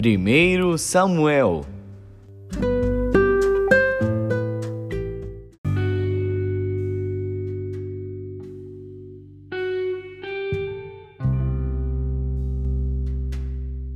1 Samuel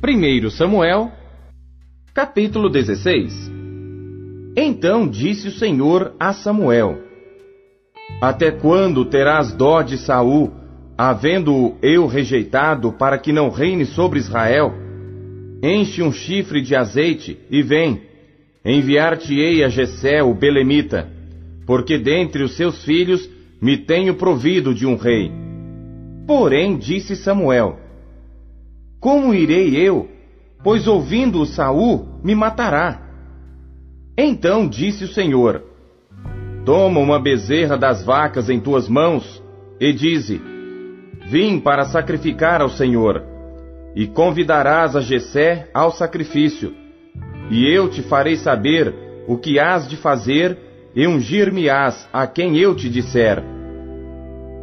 Primeiro Samuel, capítulo 16 Então disse o Senhor a Samuel: Até quando terás dó de Saul, havendo-o eu rejeitado para que não reine sobre Israel? Enche um chifre de azeite e vem. Enviar-te-ei a Jessé, o belemita, porque dentre os seus filhos me tenho provido de um rei. Porém disse Samuel: Como irei eu? Pois ouvindo-o Saul, me matará. Então disse o Senhor: Toma uma bezerra das vacas em tuas mãos e dize: Vim para sacrificar ao Senhor e convidarás a Jessé ao sacrifício. E eu te farei saber o que hás de fazer, e ungir-me-ás a quem eu te disser.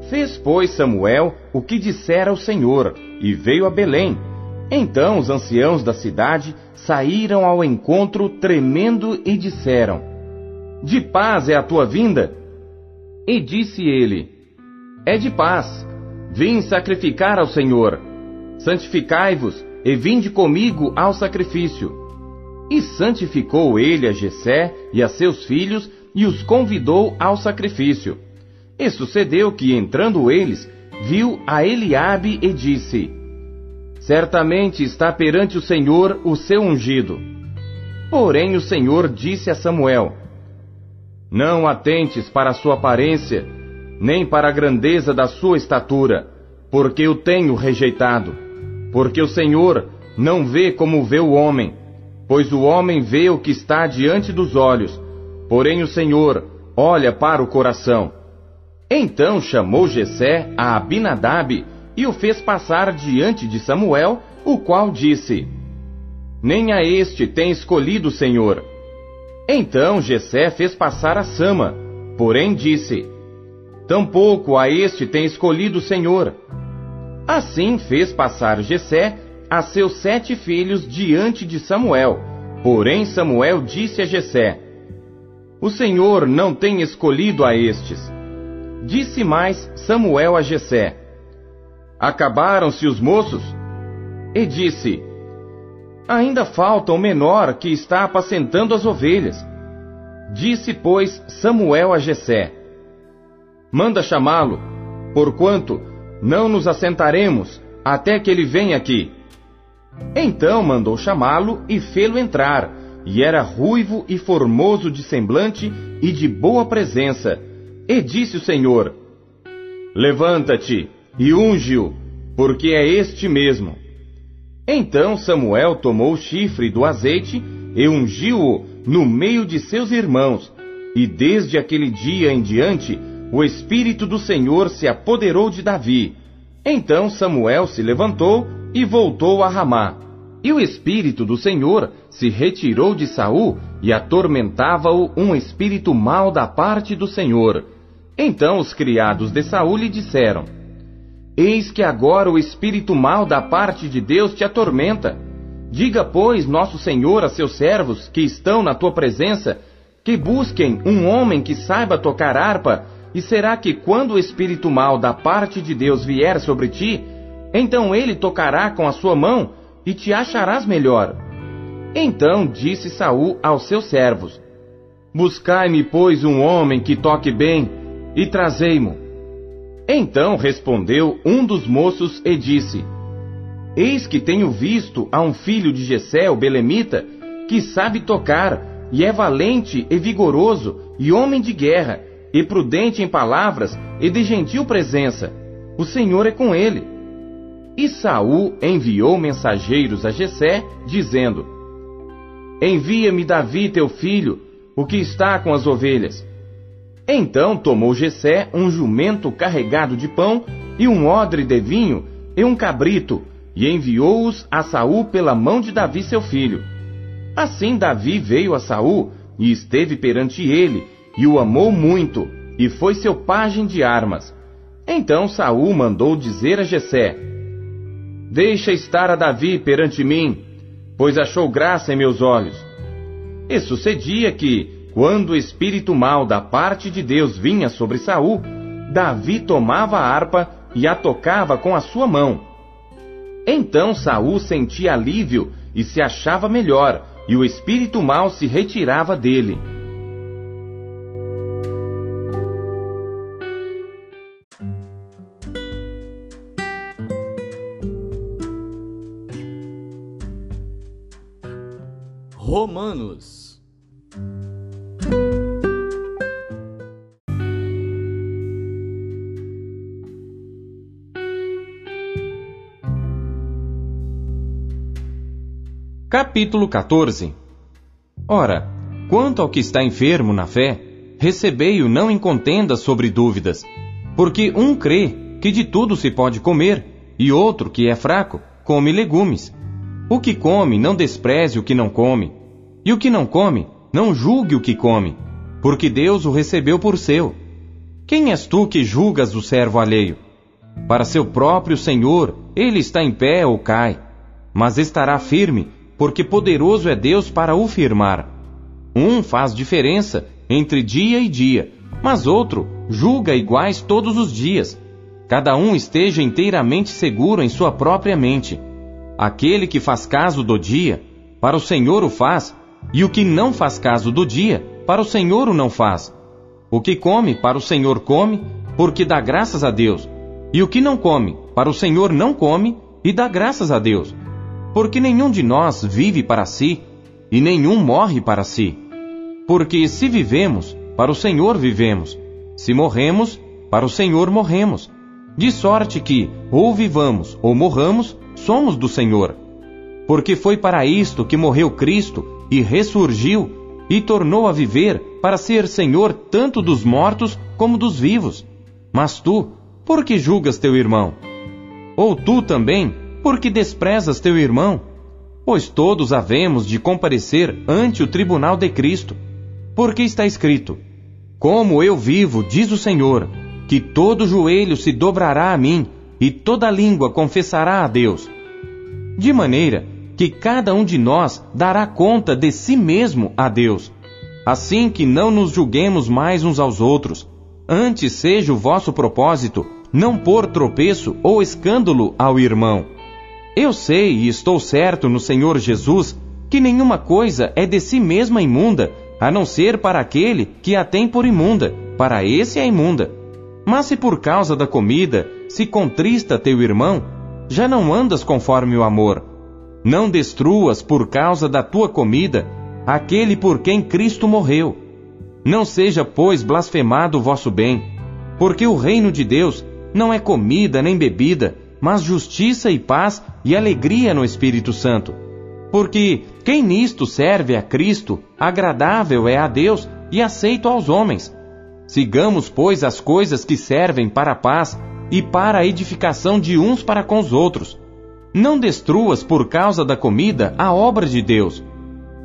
Fez, pois, Samuel o que dissera o Senhor, e veio a Belém. Então os anciãos da cidade saíram ao encontro tremendo e disseram: De paz é a tua vinda? E disse ele: É de paz. Vim sacrificar ao Senhor santificai-vos e vinde comigo ao sacrifício. E santificou ele a Jessé e a seus filhos e os convidou ao sacrifício. E sucedeu que, entrando eles, viu a Eliabe e disse: Certamente está perante o Senhor o seu ungido. Porém o Senhor disse a Samuel: Não atentes para a sua aparência, nem para a grandeza da sua estatura, porque o tenho rejeitado. Porque o Senhor não vê como vê o homem, pois o homem vê o que está diante dos olhos, porém o Senhor olha para o coração. Então chamou Jessé a Abinadab e o fez passar diante de Samuel, o qual disse: Nem a este tem escolhido o Senhor. Então Jessé fez passar a Sama, porém disse: Tampouco a este tem escolhido o Senhor. Assim fez passar Jessé a seus sete filhos diante de Samuel. Porém Samuel disse a Jessé: O Senhor não tem escolhido a estes. Disse mais Samuel a Jessé: Acabaram-se os moços? E disse: Ainda falta o menor que está apacentando as ovelhas. Disse, pois, Samuel a Jessé: Manda chamá-lo, porquanto não nos assentaremos até que ele venha aqui. Então mandou chamá-lo e fê-lo entrar, e era ruivo e formoso de semblante e de boa presença. E disse o Senhor: Levanta-te e unge-o, porque é este mesmo. Então Samuel tomou o chifre do azeite e ungiu-o no meio de seus irmãos, e desde aquele dia em diante o Espírito do Senhor se apoderou de Davi. Então Samuel se levantou e voltou a Ramá. E o Espírito do Senhor se retirou de Saul e atormentava-o um espírito mau da parte do Senhor. Então os criados de Saul lhe disseram: Eis que agora o espírito mau da parte de Deus te atormenta. Diga, pois, nosso Senhor a seus servos que estão na tua presença, que busquem um homem que saiba tocar harpa e será que quando o espírito mal da parte de Deus vier sobre ti, então ele tocará com a sua mão e te acharás melhor? Então disse Saul aos seus servos: Buscai-me, pois, um homem que toque bem, e trazei-mo. Então respondeu um dos moços e disse: Eis que tenho visto a um filho de Jessé, o belemita, que sabe tocar, e é valente e vigoroso, e homem de guerra, e prudente em palavras e de gentil presença. O Senhor é com ele. E Saul enviou mensageiros a Jessé, dizendo: Envia-me Davi teu filho, o que está com as ovelhas. Então tomou Jessé um jumento carregado de pão e um odre de vinho e um cabrito, e enviou-os a Saul pela mão de Davi seu filho. Assim Davi veio a Saul e esteve perante ele, e o amou muito, e foi seu pajem de armas. Então Saul mandou dizer a Jessé: Deixa estar a Davi perante mim, pois achou graça em meus olhos. E sucedia que, quando o espírito mau da parte de Deus vinha sobre Saul, Davi tomava a harpa e a tocava com a sua mão. Então Saul sentia alívio e se achava melhor, e o espírito mau se retirava dele. Romanos. Capítulo 14 Ora, quanto ao que está enfermo na fé, recebei-o não em contenda sobre dúvidas, porque um crê que de tudo se pode comer, e outro, que é fraco, come legumes. O que come, não despreze o que não come. E o que não come, não julgue o que come, porque Deus o recebeu por seu. Quem és tu que julgas o servo alheio? Para seu próprio Senhor, ele está em pé ou cai, mas estará firme, porque poderoso é Deus para o firmar. Um faz diferença entre dia e dia, mas outro julga iguais todos os dias. Cada um esteja inteiramente seguro em sua própria mente. Aquele que faz caso do dia, para o Senhor o faz, e o que não faz caso do dia, para o Senhor o não faz. O que come, para o Senhor come, porque dá graças a Deus. E o que não come, para o Senhor não come, e dá graças a Deus. Porque nenhum de nós vive para si, e nenhum morre para si. Porque se vivemos, para o Senhor vivemos. Se morremos, para o Senhor morremos. De sorte que, ou vivamos ou morramos, somos do Senhor. Porque foi para isto que morreu Cristo e ressurgiu e tornou a viver para ser Senhor tanto dos mortos como dos vivos. Mas tu, por que julgas teu irmão? Ou tu também, por que desprezas teu irmão? Pois todos havemos de comparecer ante o tribunal de Cristo. Porque está escrito: Como eu vivo, diz o Senhor, que todo joelho se dobrará a mim e toda língua confessará a Deus. De maneira que cada um de nós dará conta de si mesmo a Deus. Assim que não nos julguemos mais uns aos outros, antes seja o vosso propósito não pôr tropeço ou escândalo ao irmão. Eu sei e estou certo no Senhor Jesus que nenhuma coisa é de si mesma imunda, a não ser para aquele que a tem por imunda, para esse é imunda. Mas se por causa da comida se contrista teu irmão, já não andas conforme o amor. Não destruas por causa da tua comida aquele por quem Cristo morreu. Não seja, pois, blasfemado o vosso bem, porque o reino de Deus não é comida nem bebida, mas justiça e paz e alegria no Espírito Santo. Porque quem nisto serve a Cristo, agradável é a Deus e aceito aos homens. Sigamos, pois, as coisas que servem para a paz e para a edificação de uns para com os outros. Não destruas por causa da comida a obra de Deus.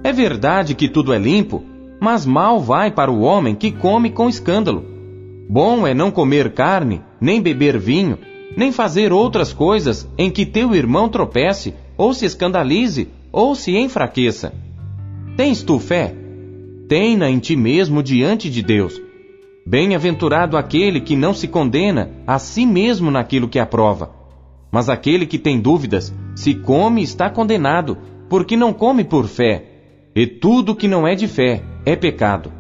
É verdade que tudo é limpo, mas mal vai para o homem que come com escândalo. Bom é não comer carne, nem beber vinho, nem fazer outras coisas em que teu irmão tropece, ou se escandalize, ou se enfraqueça. Tens tu fé? Tem-na em ti mesmo diante de Deus. Bem-aventurado aquele que não se condena a si mesmo naquilo que aprova. Mas aquele que tem dúvidas, se come, está condenado, porque não come por fé. E tudo que não é de fé é pecado.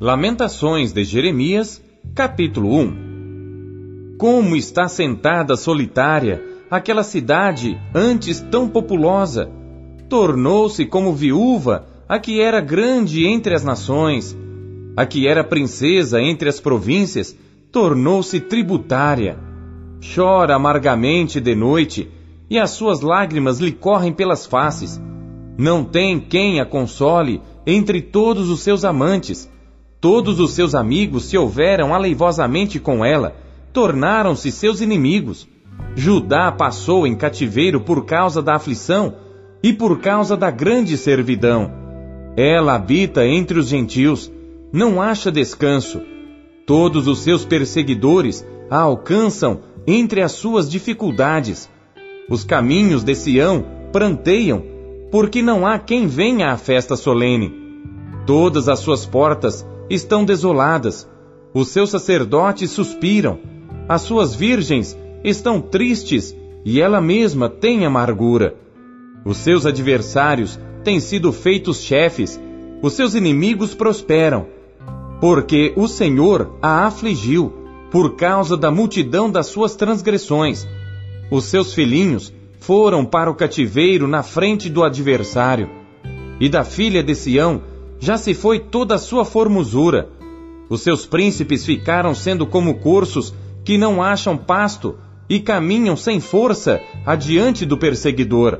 Lamentações de Jeremias, capítulo 1 como está sentada solitária aquela cidade antes tão populosa? Tornou-se como viúva a que era grande entre as nações, a que era princesa entre as províncias, tornou-se tributária. Chora amargamente de noite, e as suas lágrimas lhe correm pelas faces. Não tem quem a console entre todos os seus amantes. Todos os seus amigos se houveram aleivosamente com ela, tornaram-se seus inimigos. Judá passou em cativeiro por causa da aflição e por causa da grande servidão. Ela habita entre os gentios, não acha descanso. Todos os seus perseguidores a alcançam entre as suas dificuldades. Os caminhos de Sião pranteiam, porque não há quem venha à festa solene. Todas as suas portas estão desoladas, os seus sacerdotes suspiram, as suas virgens estão tristes e ela mesma tem amargura. Os seus adversários têm sido feitos chefes, os seus inimigos prosperam, porque o Senhor a afligiu por causa da multidão das suas transgressões. Os seus filhinhos foram para o cativeiro na frente do adversário, e da filha de Sião já se foi toda a sua formosura. Os seus príncipes ficaram sendo como cursos que não acham pasto e caminham sem força adiante do perseguidor.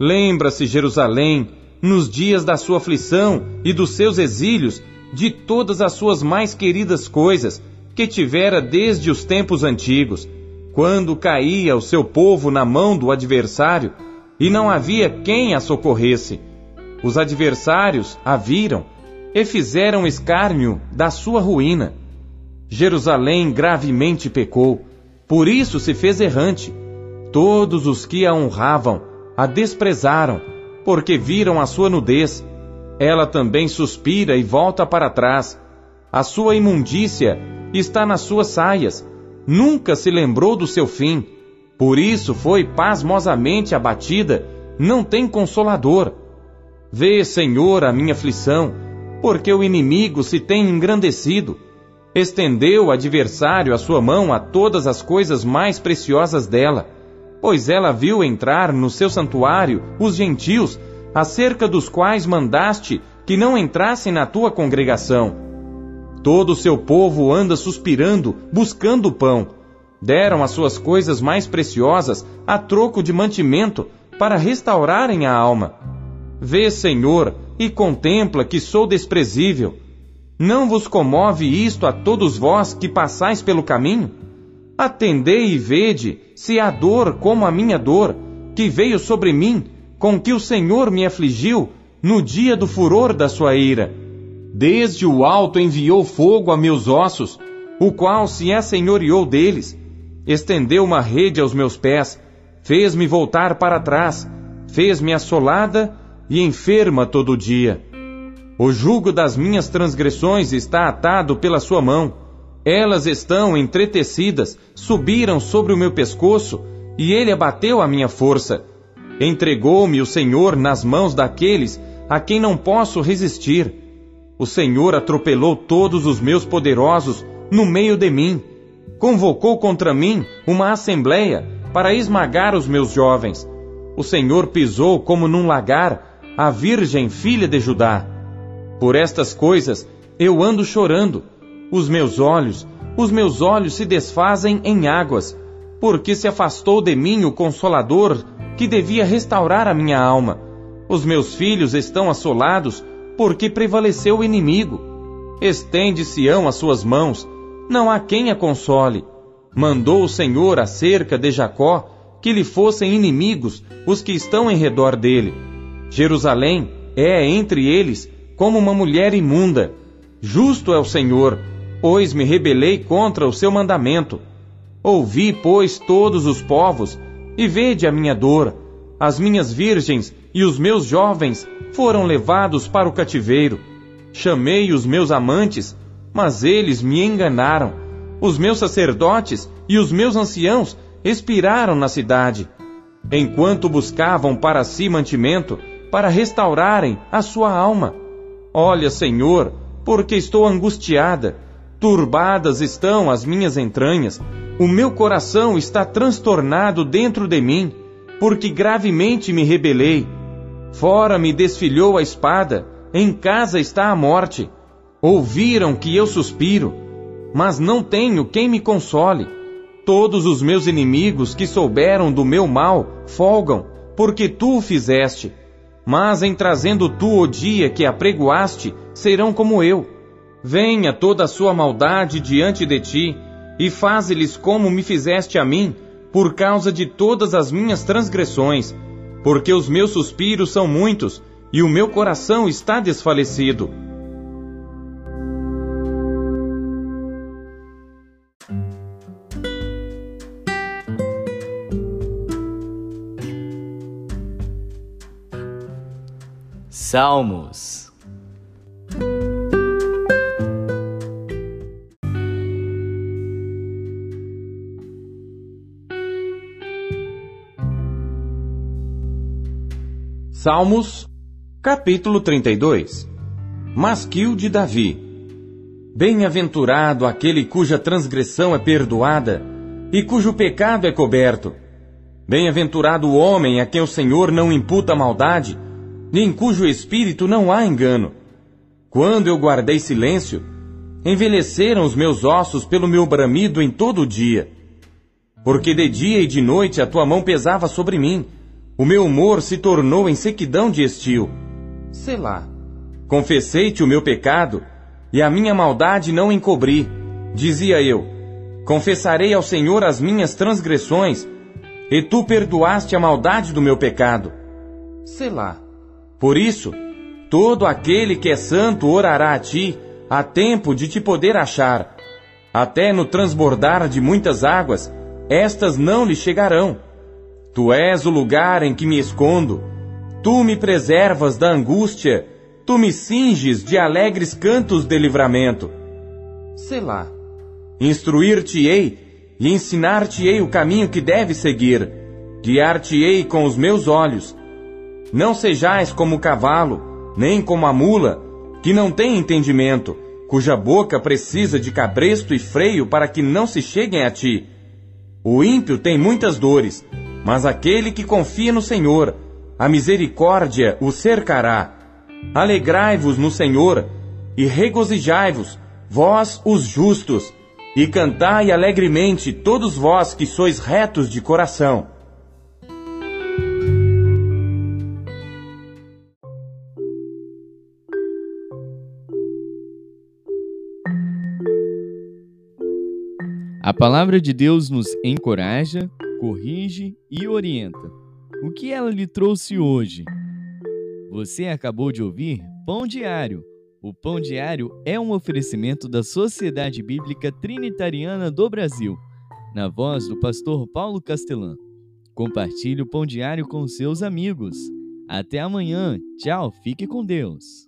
Lembra-se Jerusalém, nos dias da sua aflição e dos seus exílios, de todas as suas mais queridas coisas que tivera desde os tempos antigos, quando caía o seu povo na mão do adversário e não havia quem a socorresse. Os adversários a viram e fizeram escárnio da sua ruína. Jerusalém gravemente pecou, por isso se fez errante. Todos os que a honravam a desprezaram, porque viram a sua nudez. Ela também suspira e volta para trás. A sua imundícia está nas suas saias. Nunca se lembrou do seu fim. Por isso foi pasmosamente abatida. Não tem consolador. Vê, Senhor, a minha aflição, porque o inimigo se tem engrandecido. Estendeu o adversário a sua mão a todas as coisas mais preciosas dela, pois ela viu entrar no seu santuário os gentios, acerca dos quais mandaste que não entrassem na tua congregação. Todo o seu povo anda suspirando, buscando pão. Deram as suas coisas mais preciosas a troco de mantimento para restaurarem a alma. Vê, Senhor, e contempla que sou desprezível. Não vos comove isto a todos vós que passais pelo caminho? Atendei e vede se há dor como a minha dor, que veio sobre mim, com que o Senhor me afligiu no dia do furor da sua ira. Desde o alto enviou fogo a meus ossos, o qual se assenhoreou deles. Estendeu uma rede aos meus pés, fez-me voltar para trás, fez-me assolada e enferma todo dia. O jugo das minhas transgressões está atado pela sua mão. Elas estão entretecidas, subiram sobre o meu pescoço, e ele abateu a minha força. Entregou-me o Senhor nas mãos daqueles a quem não posso resistir. O Senhor atropelou todos os meus poderosos no meio de mim. Convocou contra mim uma assembleia para esmagar os meus jovens. O Senhor pisou como num lagar a virgem filha de Judá. Por estas coisas eu ando chorando, os meus olhos, os meus olhos se desfazem em águas, porque se afastou de mim o consolador que devia restaurar a minha alma. Os meus filhos estão assolados, porque prevaleceu o inimigo. Estende Sião as suas mãos, não há quem a console. Mandou o Senhor acerca de Jacó que lhe fossem inimigos os que estão em redor dele Jerusalém é entre eles como uma mulher imunda. Justo é o Senhor, pois me rebelei contra o seu mandamento. Ouvi, pois, todos os povos, e vede a minha dor. As minhas virgens e os meus jovens foram levados para o cativeiro. Chamei os meus amantes, mas eles me enganaram. Os meus sacerdotes e os meus anciãos expiraram na cidade. Enquanto buscavam para si mantimento, para restaurarem a sua alma. Olha, Senhor, porque estou angustiada, turbadas estão as minhas entranhas, o meu coração está transtornado dentro de mim, porque gravemente me rebelei. Fora me desfilhou a espada, em casa está a morte. Ouviram que eu suspiro, mas não tenho quem me console. Todos os meus inimigos que souberam do meu mal folgam, porque tu o fizeste. Mas em trazendo tu o dia que apregoaste, serão como eu. Venha toda a sua maldade diante de ti, e faze-lhes como me fizeste a mim, por causa de todas as minhas transgressões, porque os meus suspiros são muitos, e o meu coração está desfalecido. Salmos. Salmos, capítulo 32 Masquil de Davi? Bem-aventurado aquele cuja transgressão é perdoada e cujo pecado é coberto. Bem-aventurado o homem a quem o Senhor não imputa maldade, em cujo espírito não há engano. Quando eu guardei silêncio, envelheceram os meus ossos pelo meu bramido em todo o dia. Porque de dia e de noite a tua mão pesava sobre mim, o meu humor se tornou em sequidão de estio. Selá. Confessei-te o meu pecado, e a minha maldade não encobri. Dizia eu: Confessarei ao Senhor as minhas transgressões, e tu perdoaste a maldade do meu pecado. Selá. Por isso, todo aquele que é santo orará a ti, a tempo de te poder achar. Até no transbordar de muitas águas, estas não lhe chegarão. Tu és o lugar em que me escondo. Tu me preservas da angústia. Tu me cinges de alegres cantos de livramento. Selá. Instruir-te-ei e ensinar-te-ei o caminho que deves seguir. Guiar-te-ei com os meus olhos. Não sejais como o cavalo, nem como a mula, que não tem entendimento, cuja boca precisa de cabresto e freio para que não se cheguem a ti. O ímpio tem muitas dores, mas aquele que confia no Senhor, a misericórdia o cercará. Alegrai-vos no Senhor e regozijai-vos, vós os justos, e cantai alegremente todos vós que sois retos de coração. A palavra de Deus nos encoraja, corrige e orienta. O que ela lhe trouxe hoje? Você acabou de ouvir Pão Diário. O Pão Diário é um oferecimento da Sociedade Bíblica Trinitariana do Brasil, na voz do pastor Paulo Castelã. Compartilhe o Pão Diário com seus amigos. Até amanhã. Tchau, fique com Deus.